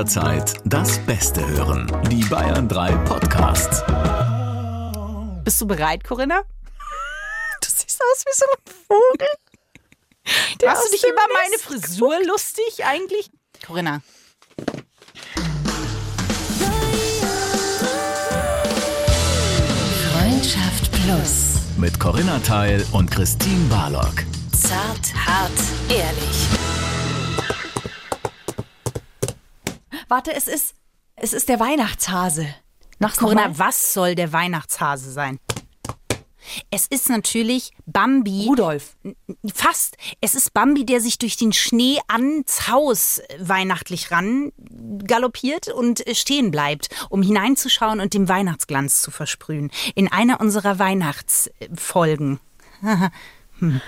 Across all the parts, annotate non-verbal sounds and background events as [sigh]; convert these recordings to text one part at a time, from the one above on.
jederzeit das Beste hören. Die Bayern 3 Podcasts. Bist du bereit, Corinna? Du siehst aus wie so ein Vogel. Der Machst du dich über meine Frisur guckt. lustig eigentlich? Corinna. Freundschaft Plus. Mit Corinna Teil und Christine Barlock. Zart, hart, ehrlich. Warte, es ist, es ist der Weihnachtshase. Nach Corinna, was soll der Weihnachtshase sein? Es ist natürlich Bambi. Rudolf. Fast. Es ist Bambi, der sich durch den Schnee ans Haus weihnachtlich ran galoppiert und stehen bleibt, um hineinzuschauen und dem Weihnachtsglanz zu versprühen. In einer unserer Weihnachtsfolgen. [laughs] hm.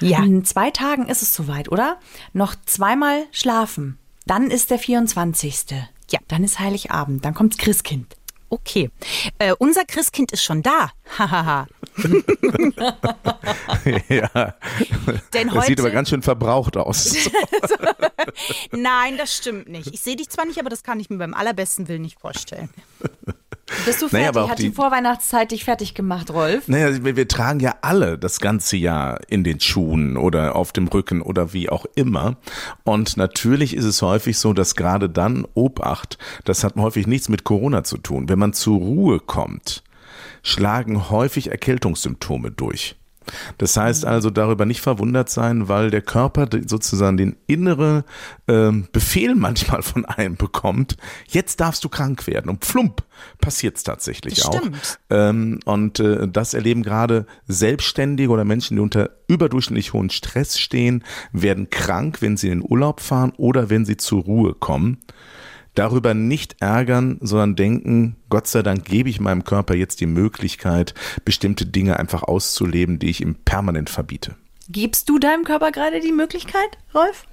Ja. In zwei Tagen ist es soweit, oder? Noch zweimal schlafen. Dann ist der 24. Ja. Dann ist Heiligabend. Dann kommt Christkind. Okay. Äh, unser Christkind ist schon da. [laughs] Hahaha. [laughs] ja. Denn heute das sieht aber ganz schön verbraucht aus. [laughs] Nein, das stimmt nicht. Ich sehe dich zwar nicht, aber das kann ich mir beim allerbesten Willen nicht vorstellen. Bist du fertig? Naja, Hat die, die Vorweihnachtszeit dich fertig gemacht, Rolf? Naja, wir, wir, tragen ja alle das ganze Jahr in den Schuhen oder auf dem Rücken oder wie auch immer. Und natürlich ist es häufig so, dass gerade dann Obacht, das hat häufig nichts mit Corona zu tun. Wenn man zur Ruhe kommt, schlagen häufig Erkältungssymptome durch. Das heißt also darüber nicht verwundert sein, weil der Körper sozusagen den innere äh, Befehl manchmal von einem bekommt, jetzt darfst du krank werden. Und plump passiert es tatsächlich das auch. Ähm, und äh, das erleben gerade Selbstständige oder Menschen, die unter überdurchschnittlich hohen Stress stehen, werden krank, wenn sie in den Urlaub fahren oder wenn sie zur Ruhe kommen darüber nicht ärgern, sondern denken, Gott sei Dank gebe ich meinem Körper jetzt die Möglichkeit, bestimmte Dinge einfach auszuleben, die ich ihm permanent verbiete. Gibst du deinem Körper gerade die Möglichkeit, Rolf?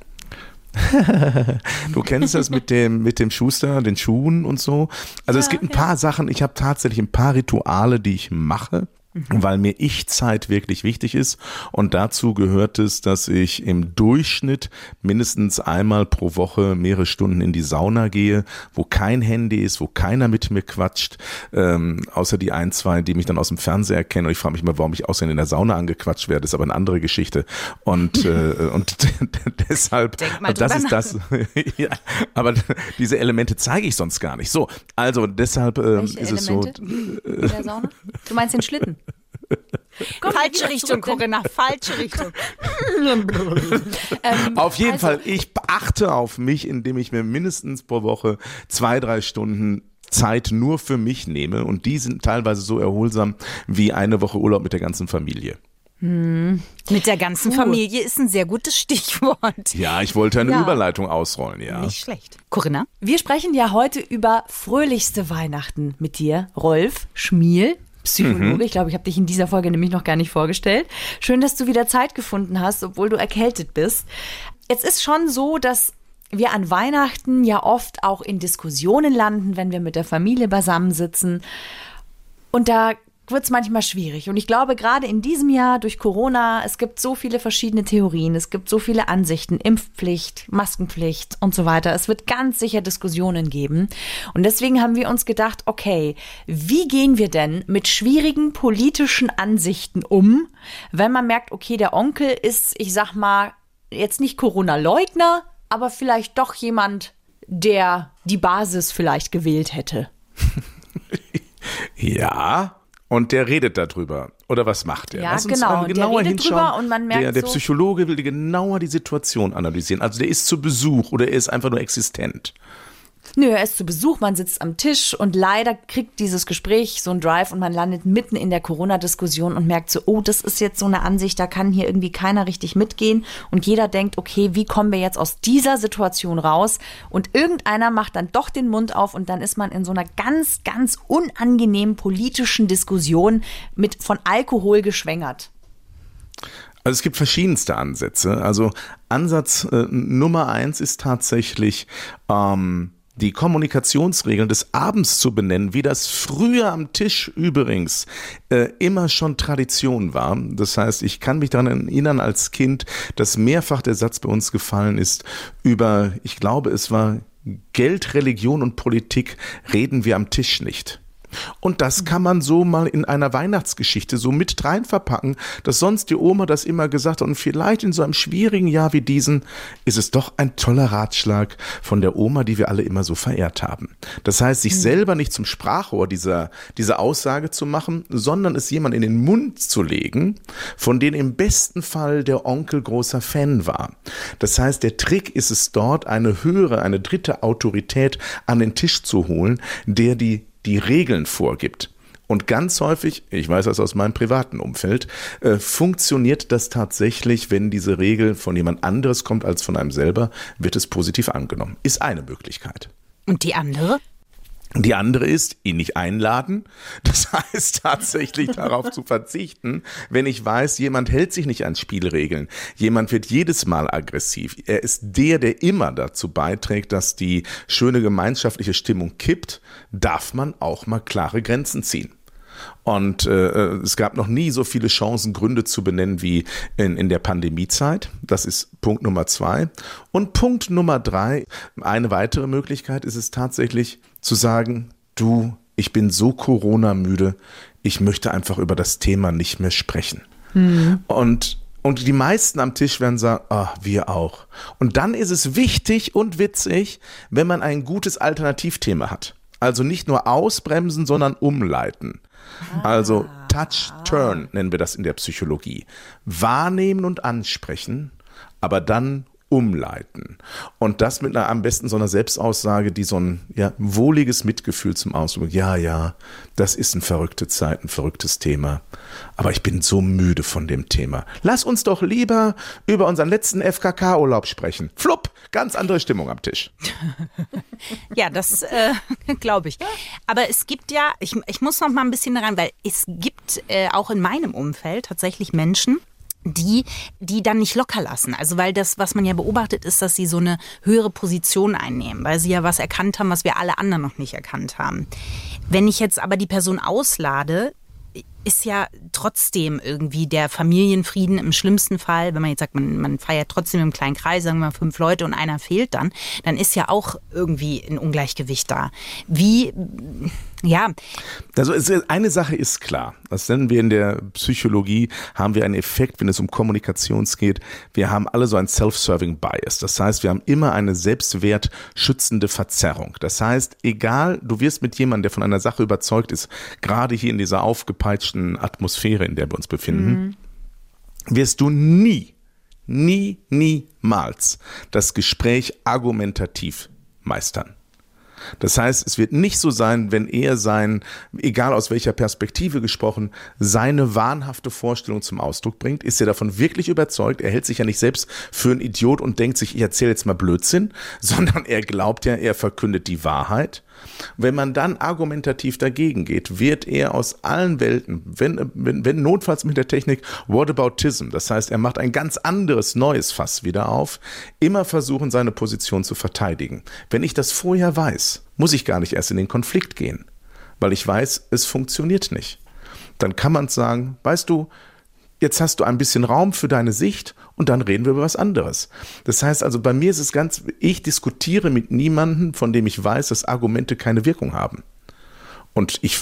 du kennst das mit dem, mit dem Schuster, den Schuhen und so. Also ja, es gibt ein paar Sachen, ich habe tatsächlich ein paar Rituale, die ich mache. Mhm. weil mir Ich-Zeit wirklich wichtig ist. Und dazu gehört es, dass ich im Durchschnitt mindestens einmal pro Woche mehrere Stunden in die Sauna gehe, wo kein Handy ist, wo keiner mit mir quatscht, ähm, außer die ein, zwei, die mich dann aus dem Fernseher kennen. Und ich frage mich mal, warum ich außerdem in der Sauna angequatscht werde, ist aber eine andere Geschichte. Und, äh, [laughs] und [laughs] deshalb, das ist das. [laughs] ja, aber diese Elemente zeige ich sonst gar nicht. So, also deshalb ähm, ist Elemente es so. In der Sauna? Du meinst den Schlitten? Komm, falsche Richtung, Corinna, falsche Richtung. ähm, auf jeden also, Fall, ich achte auf mich, indem ich mir mindestens pro Woche zwei, drei Stunden Zeit nur für mich nehme und die sind teilweise so erholsam wie eine Woche Urlaub mit der ganzen Familie. Hm. Mit der ganzen Puh. Familie ist ein sehr gutes Stichwort. Ja, ich wollte eine ja. Überleitung ausrollen, ja. Nicht schlecht. Corinna? Wir sprechen ja heute über fröhlichste Weihnachten mit dir, Rolf Schmiel. Psychologe. Mhm. Ich glaube, ich habe dich in dieser Folge nämlich noch gar nicht vorgestellt. Schön, dass du wieder Zeit gefunden hast, obwohl du erkältet bist. Jetzt ist schon so, dass wir an Weihnachten ja oft auch in Diskussionen landen, wenn wir mit der Familie beisammensitzen. Und da wird es manchmal schwierig. Und ich glaube, gerade in diesem Jahr durch Corona, es gibt so viele verschiedene Theorien, es gibt so viele Ansichten, Impfpflicht, Maskenpflicht und so weiter. Es wird ganz sicher Diskussionen geben. Und deswegen haben wir uns gedacht, okay, wie gehen wir denn mit schwierigen politischen Ansichten um, wenn man merkt, okay, der Onkel ist, ich sag mal, jetzt nicht Corona-Leugner, aber vielleicht doch jemand, der die Basis vielleicht gewählt hätte. [laughs] ja, und der redet darüber. Oder was macht er? Ja, Lass uns genau. genauer der hinschauen. und man merkt der, der so Psychologe will genauer die Situation analysieren. Also der ist zu Besuch oder er ist einfach nur existent. Nö, er ist zu Besuch, man sitzt am Tisch und leider kriegt dieses Gespräch so ein Drive und man landet mitten in der Corona-Diskussion und merkt so, oh, das ist jetzt so eine Ansicht, da kann hier irgendwie keiner richtig mitgehen und jeder denkt, okay, wie kommen wir jetzt aus dieser Situation raus? Und irgendeiner macht dann doch den Mund auf und dann ist man in so einer ganz, ganz unangenehmen politischen Diskussion mit von Alkohol geschwängert. Also es gibt verschiedenste Ansätze. Also Ansatz äh, Nummer eins ist tatsächlich ähm, die Kommunikationsregeln des Abends zu benennen, wie das früher am Tisch übrigens äh, immer schon Tradition war. Das heißt, ich kann mich daran erinnern als Kind, dass mehrfach der Satz bei uns gefallen ist über, ich glaube, es war Geld, Religion und Politik reden wir am Tisch nicht. Und das kann man so mal in einer Weihnachtsgeschichte so mit rein verpacken, dass sonst die Oma das immer gesagt hat. Und vielleicht in so einem schwierigen Jahr wie diesen ist es doch ein toller Ratschlag von der Oma, die wir alle immer so verehrt haben. Das heißt, sich mhm. selber nicht zum Sprachrohr dieser, dieser Aussage zu machen, sondern es jemand in den Mund zu legen, von dem im besten Fall der Onkel großer Fan war. Das heißt, der Trick ist es dort, eine höhere, eine dritte Autorität an den Tisch zu holen, der die die Regeln vorgibt. Und ganz häufig, ich weiß das aus meinem privaten Umfeld, äh, funktioniert das tatsächlich, wenn diese Regel von jemand anderes kommt als von einem selber, wird es positiv angenommen. Ist eine Möglichkeit. Und die andere? Die andere ist, ihn nicht einladen. Das [laughs] heißt tatsächlich darauf zu verzichten, wenn ich weiß, jemand hält sich nicht an Spielregeln. Jemand wird jedes Mal aggressiv. Er ist der, der immer dazu beiträgt, dass die schöne gemeinschaftliche Stimmung kippt, darf man auch mal klare Grenzen ziehen. Und äh, es gab noch nie so viele Chancen, Gründe zu benennen wie in, in der Pandemiezeit. Das ist Punkt Nummer zwei. Und Punkt Nummer drei, eine weitere Möglichkeit ist es tatsächlich zu sagen, du, ich bin so Corona-müde, ich möchte einfach über das Thema nicht mehr sprechen. Mhm. Und und die meisten am Tisch werden sagen, ah, wir auch. Und dann ist es wichtig und witzig, wenn man ein gutes Alternativthema hat. Also nicht nur ausbremsen, sondern umleiten. Also Touch, Turn nennen wir das in der Psychologie. Wahrnehmen und ansprechen, aber dann umleiten. Und das mit einer am besten so einer Selbstaussage, die so ein ja, wohliges Mitgefühl zum Ausdruck. Ja, ja, das ist ein verrückte Zeit, ein verrücktes Thema. Aber ich bin so müde von dem Thema. Lass uns doch lieber über unseren letzten FKK-Urlaub sprechen. Flupp, ganz andere Stimmung am Tisch. [laughs] ja, das äh, [laughs] glaube ich. Aber es gibt ja, ich, ich muss noch mal ein bisschen rein, weil es gibt äh, auch in meinem Umfeld tatsächlich Menschen, die, die dann nicht locker lassen. Also weil das, was man ja beobachtet, ist, dass sie so eine höhere Position einnehmen, weil sie ja was erkannt haben, was wir alle anderen noch nicht erkannt haben. Wenn ich jetzt aber die Person auslade, ist ja trotzdem irgendwie der Familienfrieden im schlimmsten Fall, wenn man jetzt sagt, man, man feiert trotzdem im kleinen Kreis, sagen wir mal fünf Leute und einer fehlt dann, dann ist ja auch irgendwie ein Ungleichgewicht da. Wie, ja. Also eine Sache ist klar. Das nennen wir in der Psychologie, haben wir einen Effekt, wenn es um Kommunikation geht. Wir haben alle so ein Self-Serving Bias. Das heißt, wir haben immer eine selbstwertschützende Verzerrung. Das heißt, egal, du wirst mit jemandem, der von einer Sache überzeugt ist, gerade hier in dieser aufgepeitschten Atmosphäre, in der wir uns befinden, mhm. wirst du nie, nie, niemals das Gespräch argumentativ meistern. Das heißt, es wird nicht so sein, wenn er sein, egal aus welcher Perspektive gesprochen, seine wahnhafte Vorstellung zum Ausdruck bringt, ist er davon wirklich überzeugt. Er hält sich ja nicht selbst für einen Idiot und denkt sich, ich erzähle jetzt mal Blödsinn, [laughs] sondern er glaubt ja, er verkündet die Wahrheit. Wenn man dann argumentativ dagegen geht, wird er aus allen Welten, wenn, wenn, wenn notfalls mit der Technik Whataboutism, das heißt, er macht ein ganz anderes neues Fass wieder auf, immer versuchen, seine Position zu verteidigen. Wenn ich das vorher weiß, muss ich gar nicht erst in den Konflikt gehen, weil ich weiß, es funktioniert nicht. Dann kann man sagen, weißt du, jetzt hast du ein bisschen Raum für deine Sicht und dann reden wir über was anderes. Das heißt also, bei mir ist es ganz, ich diskutiere mit niemandem, von dem ich weiß, dass Argumente keine Wirkung haben. Und ich,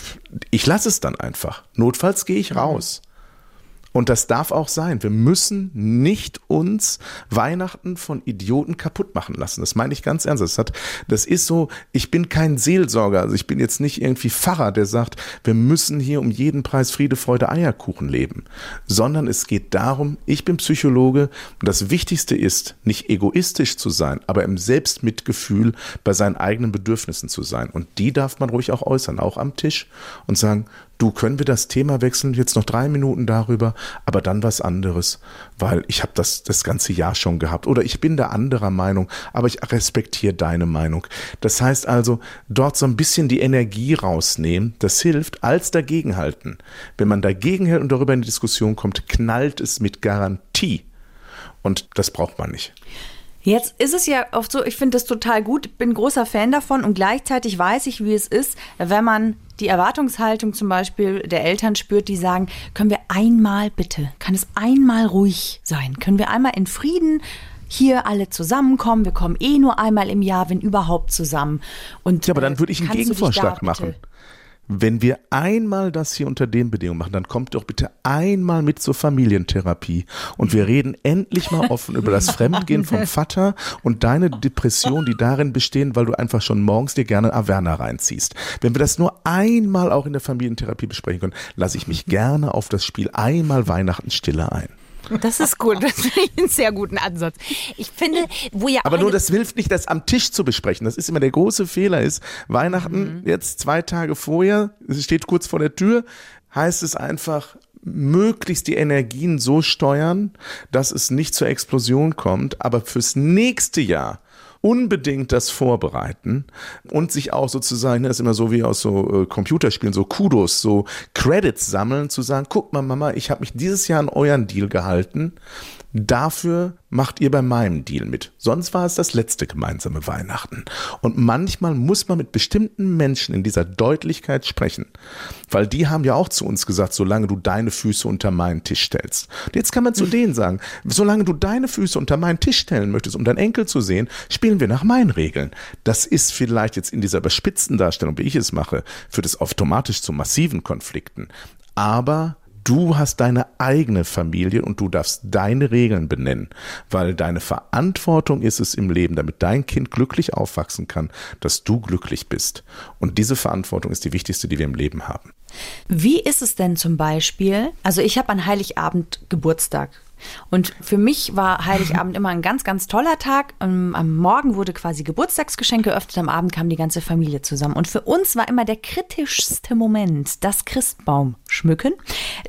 ich lasse es dann einfach. Notfalls gehe ich raus. Und das darf auch sein. Wir müssen nicht uns Weihnachten von Idioten kaputt machen lassen. Das meine ich ganz ernst. Das, hat, das ist so, ich bin kein Seelsorger. Also ich bin jetzt nicht irgendwie Pfarrer, der sagt, wir müssen hier um jeden Preis Friede, Freude, Eierkuchen leben. Sondern es geht darum, ich bin Psychologe und das Wichtigste ist, nicht egoistisch zu sein, aber im Selbstmitgefühl bei seinen eigenen Bedürfnissen zu sein. Und die darf man ruhig auch äußern, auch am Tisch und sagen, du, können wir das Thema wechseln, jetzt noch drei Minuten darüber, aber dann was anderes, weil ich habe das das ganze Jahr schon gehabt oder ich bin da anderer Meinung, aber ich respektiere deine Meinung. Das heißt also, dort so ein bisschen die Energie rausnehmen, das hilft, als dagegenhalten. Wenn man dagegen hält und darüber in die Diskussion kommt, knallt es mit Garantie. Und das braucht man nicht. Jetzt ist es ja oft so, ich finde das total gut, bin großer Fan davon und gleichzeitig weiß ich, wie es ist, wenn man die Erwartungshaltung zum Beispiel der Eltern spürt, die sagen, können wir einmal bitte, kann es einmal ruhig sein, können wir einmal in Frieden hier alle zusammenkommen. Wir kommen eh nur einmal im Jahr, wenn überhaupt zusammen. Und, Ja, aber dann äh, würde ich einen Gegenvorschlag bitte- machen. Wenn wir einmal das hier unter den Bedingungen machen, dann kommt doch bitte einmal mit zur Familientherapie und wir reden endlich mal offen über das Fremdgehen vom [laughs] Vater und deine Depression, die darin bestehen, weil du einfach schon morgens dir gerne Averna reinziehst. Wenn wir das nur einmal auch in der Familientherapie besprechen können, lasse ich mich gerne auf das Spiel einmal Weihnachten Stille ein. Das ist gut. Das finde ich einen sehr guten Ansatz. Ich finde, wo ja Aber nur das hilft nicht, das am Tisch zu besprechen. Das ist immer der große Fehler ist. Weihnachten jetzt zwei Tage vorher, es steht kurz vor der Tür, heißt es einfach, möglichst die Energien so steuern, dass es nicht zur Explosion kommt, aber fürs nächste Jahr unbedingt das vorbereiten und sich auch sozusagen, das ist immer so wie aus so äh, Computerspielen, so Kudos, so Credits sammeln, zu sagen, guck mal Mama, ich habe mich dieses Jahr an euren Deal gehalten, dafür macht ihr bei meinem Deal mit. Sonst war es das letzte gemeinsame Weihnachten. Und manchmal muss man mit bestimmten Menschen in dieser Deutlichkeit sprechen, weil die haben ja auch zu uns gesagt, solange du deine Füße unter meinen Tisch stellst. Und jetzt kann man zu denen sagen, solange du deine Füße unter meinen Tisch stellen möchtest, um deinen Enkel zu sehen, spielen wir nach meinen Regeln. Das ist vielleicht jetzt in dieser überspitzten Darstellung, wie ich es mache, führt es automatisch zu massiven Konflikten. Aber Du hast deine eigene Familie und du darfst deine Regeln benennen, weil deine Verantwortung ist es im Leben, damit dein Kind glücklich aufwachsen kann, dass du glücklich bist. Und diese Verantwortung ist die wichtigste, die wir im Leben haben. Wie ist es denn zum Beispiel? Also ich habe an Heiligabend Geburtstag. Und für mich war Heiligabend immer ein ganz, ganz toller Tag. Ähm, Am Morgen wurde quasi Geburtstagsgeschenk geöffnet, am Abend kam die ganze Familie zusammen. Und für uns war immer der kritischste Moment das Christbaum schmücken.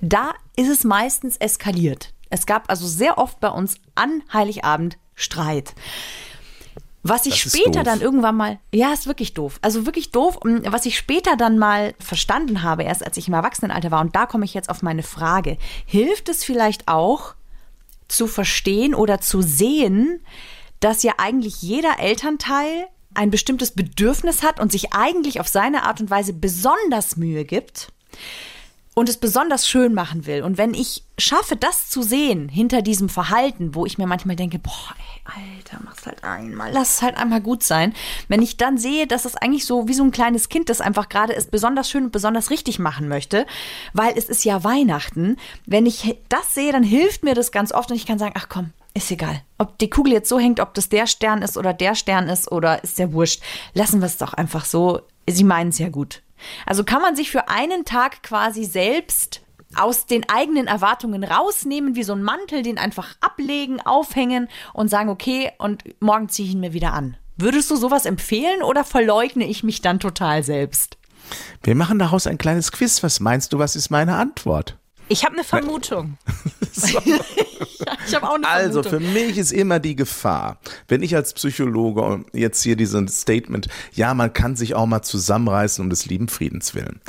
Da ist es meistens eskaliert. Es gab also sehr oft bei uns an Heiligabend Streit. Was ich Das später dann irgendwann mal, ja, ist wirklich doof. Also wirklich doof. Und Was ich später dann mal verstanden habe, erst als ich im Erwachsenenalter war, und da komme ich jetzt auf meine Frage, hilft es vielleicht auch zu verstehen oder zu sehen, dass ja eigentlich jeder Elternteil ein bestimmtes Bedürfnis hat und sich eigentlich auf seine Art und Weise besonders Mühe gibt und es besonders schön machen will. Und wenn ich schaffe, das zu sehen hinter diesem Verhalten, wo ich mir manchmal denke, boah, ey, Alter, mach's halt einmal, lass es halt einmal gut sein. Wenn ich dann sehe, dass es eigentlich so wie so ein kleines Kind, das einfach gerade es besonders schön und besonders richtig machen möchte, weil es ist ja Weihnachten. Wenn ich das sehe, dann hilft mir das ganz oft und ich kann sagen, ach komm, ist egal. Ob die Kugel jetzt so hängt, ob das der Stern ist oder der Stern ist oder ist der wurscht. Lassen wir es doch einfach so. Sie meinen es ja gut. Also kann man sich für einen Tag quasi selbst aus den eigenen Erwartungen rausnehmen, wie so ein Mantel, den einfach ablegen, aufhängen und sagen, okay, und morgen ziehe ich ihn mir wieder an. Würdest du sowas empfehlen oder verleugne ich mich dann total selbst? Wir machen daraus ein kleines Quiz. Was meinst du, was ist meine Antwort? Ich habe eine Vermutung. [laughs] [laughs] Ich habe auch eine Also Vermutung. für mich ist immer die Gefahr, wenn ich als Psychologe jetzt hier diesen Statement, ja, man kann sich auch mal zusammenreißen um des lieben Friedens willen,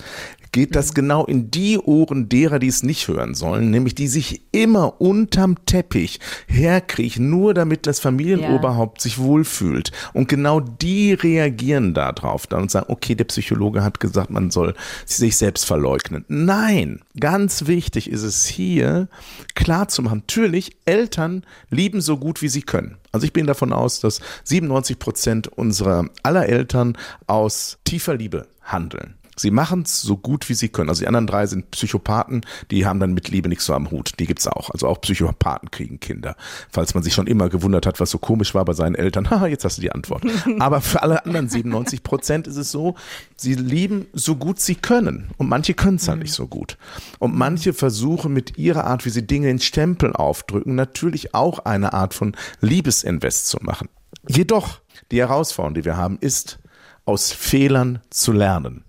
geht das genau in die Ohren derer, die es nicht hören sollen, nämlich die sich immer unterm Teppich herkriechen, nur damit das Familienoberhaupt sich wohlfühlt. Und genau die reagieren da drauf dann und sagen, okay, der Psychologe hat gesagt, man soll sich selbst verleugnen. Nein, ganz wichtig ist es hier klar zu machen, natürlich, Eltern lieben so gut, wie sie können. Also ich bin davon aus, dass 97 Prozent unserer aller Eltern aus tiefer Liebe handeln. Sie machen es so gut, wie sie können. Also die anderen drei sind Psychopathen, die haben dann mit Liebe nichts so am Hut. Die gibt's auch. Also auch Psychopathen kriegen Kinder. Falls man sich schon immer gewundert hat, was so komisch war bei seinen Eltern. Haha, [laughs] jetzt hast du die Antwort. [laughs] Aber für alle anderen 97 Prozent ist es so, sie lieben so gut sie können. Und manche können es halt nicht so gut. Und manche versuchen mit ihrer Art, wie sie Dinge in Stempel aufdrücken, natürlich auch eine Art von Liebesinvest zu machen. Jedoch, die Herausforderung, die wir haben, ist, aus Fehlern zu lernen.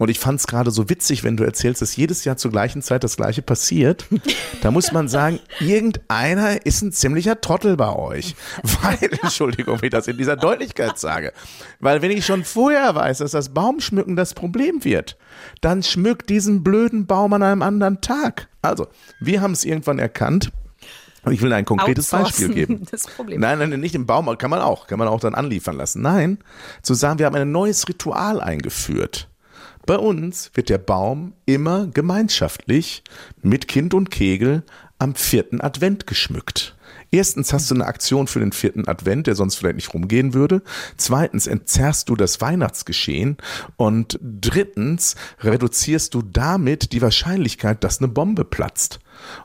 Und ich fand es gerade so witzig, wenn du erzählst, dass jedes Jahr zur gleichen Zeit das gleiche passiert. Da muss man sagen, irgendeiner ist ein ziemlicher Trottel bei euch. Weil, [laughs] Entschuldigung, wenn ich das in dieser Deutlichkeit sage. Weil wenn ich schon vorher weiß, dass das Baumschmücken das Problem wird, dann schmückt diesen blöden Baum an einem anderen Tag. Also, wir haben es irgendwann erkannt. Und ich will ein konkretes Beispiel geben. [laughs] das Problem. Nein, nein, nicht im Baum, kann man auch, kann man auch dann anliefern lassen. Nein, zu sagen, wir haben ein neues Ritual eingeführt. Bei uns wird der Baum immer gemeinschaftlich mit Kind und Kegel am vierten Advent geschmückt. Erstens hast du eine Aktion für den vierten Advent, der sonst vielleicht nicht rumgehen würde. Zweitens entzerrst du das Weihnachtsgeschehen. Und drittens reduzierst du damit die Wahrscheinlichkeit, dass eine Bombe platzt.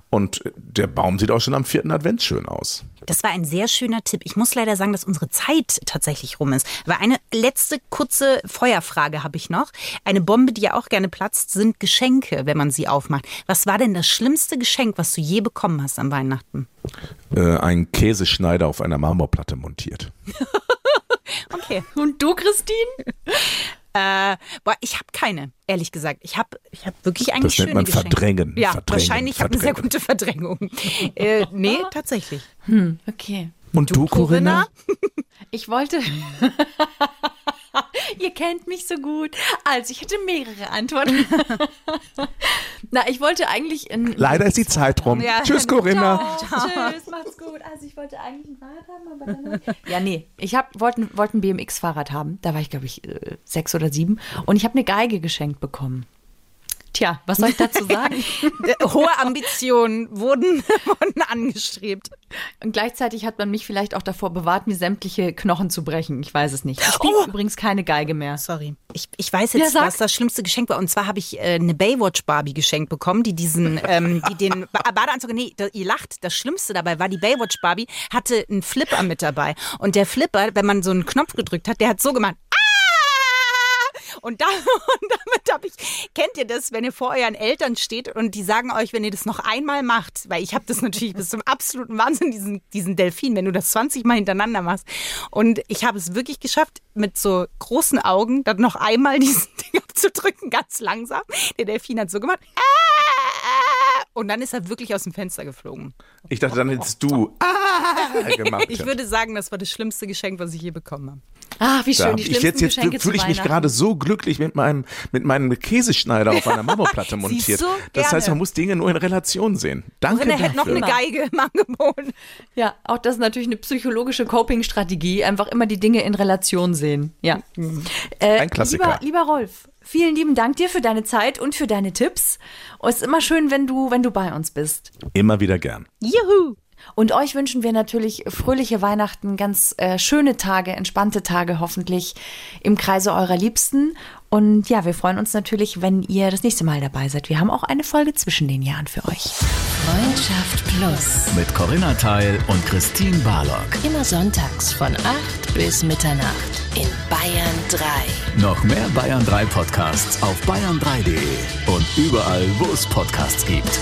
Und der Baum sieht auch schon am vierten Advent schön aus. Das war ein sehr schöner Tipp. Ich muss leider sagen, dass unsere Zeit tatsächlich rum ist. Aber eine letzte kurze Feuerfrage habe ich noch. Eine Bombe, die ja auch gerne platzt, sind Geschenke, wenn man sie aufmacht. Was war denn das schlimmste Geschenk, was du je bekommen hast an Weihnachten? Äh, ein Käseschneider auf einer Marmorplatte montiert. [laughs] Okay. Und du, Christine? Äh, boah, ich habe keine, ehrlich gesagt. Ich habe ich hab wirklich eigentlich Das nennt man Geschenke. verdrängen. Ja, Verdrängen, wahrscheinlich habe ich eine sehr gute Verdrängung. äh, nee, [laughs] tatsächlich. Okay. Und du, Corinna? [laughs] Ich wollte. [laughs] Ihr kennt mich so gut. Also, ich hätte mehrere Antworten. Na, ich wollte eigentlich in. Leider ist die Zeit rum. Ja. Tschüss, Corinna. Tschüss, macht's gut. Also ich wollte eigentlich ein Fahrrad haben, aber dann... hab [laughs] ich- Ja, nee, ich hab, wollte wollte ein BMX-Fahrrad haben. Da war ich, glaube ich, äh, sechs oder sieben. Und ich habe eine Geige geschenkt bekommen. Tja, was soll ich dazu sagen? [laughs] Äh, Hohe Ambitionen wurden, [laughs] wurden angestrebt. Und gleichzeitig hat man mich vielleicht auch davor bewahrt, mir sämtliche Knochen zu brechen. Ich weiß es nicht. Ich spiele Oh. übrigens keine Geige mehr. Sorry. Ich, ich weiß Ja, jetzt, sag. was das schlimmste Geschenk war. Und zwar habe ich äh, eine Baywatch-Barbie geschenkt bekommen, die diesen, ähm, die den ba Badeanzug, nee, da, ihr lacht, das Schlimmste dabei war, die Baywatch-Barbie hatte einen Flipper mit dabei. Und der Flipper, wenn man so einen Knopf gedrückt hat, der hat so gemacht. Und, da, [laughs] und damit habe ich, kennt ihr das, wenn ihr vor euren Eltern steht und die sagen euch, wenn ihr das noch einmal macht, weil ich habe das natürlich bis zum absoluten Wahnsinn, diesen, diesen Delfin, wenn du das 20 Mal hintereinander machst. Und ich habe es wirklich geschafft, mit so großen Augen dann noch einmal diesen [laughs] Ding abzudrücken, ganz langsam. Der Delfin hat so gemacht. "Ah!" Und dann ist er wirklich aus dem Fenster geflogen. Ich dachte, dann hättest du ah, [laughs] gemacht. Ich würde sagen, das war das schlimmste Geschenk, was ich je bekommen habe. Ah, wie schön, die ich jetzt jetzt fühle ich mich gerade so glücklich mit meinem mit meinem Käseschneider auf einer Marmorplatte [laughs] montiert. du? Das heißt, man muss Dinge nur in Relation sehen. Danke Und er dafür. hätte noch eine Geige im Angebot. Ja, auch das ist natürlich eine psychologische Coping-Strategie. Einfach immer die Dinge in Relation sehen. Ja. Äh, Ein Klassiker. Lieber, lieber Rolf, vielen lieben Dank dir für deine Zeit und für deine Tipps. Und es ist immer schön, wenn du, wenn du bei uns bist. Immer wieder gern. Juhu! Und euch wünschen wir natürlich fröhliche Weihnachten, ganz äh, schöne Tage, entspannte Tage hoffentlich im Kreise eurer Liebsten. Und ja, wir freuen uns natürlich, wenn ihr das nächste Mal dabei seid. Wir haben auch eine Folge zwischen den Jahren für euch. Freundschaft Plus. Mit Corinna Teil und Christine Barlock. Immer sonntags von 8 bis Mitternacht in Bayern 3. Noch mehr Bayern 3 Podcasts auf bayern3.de und überall, wo es Podcasts gibt.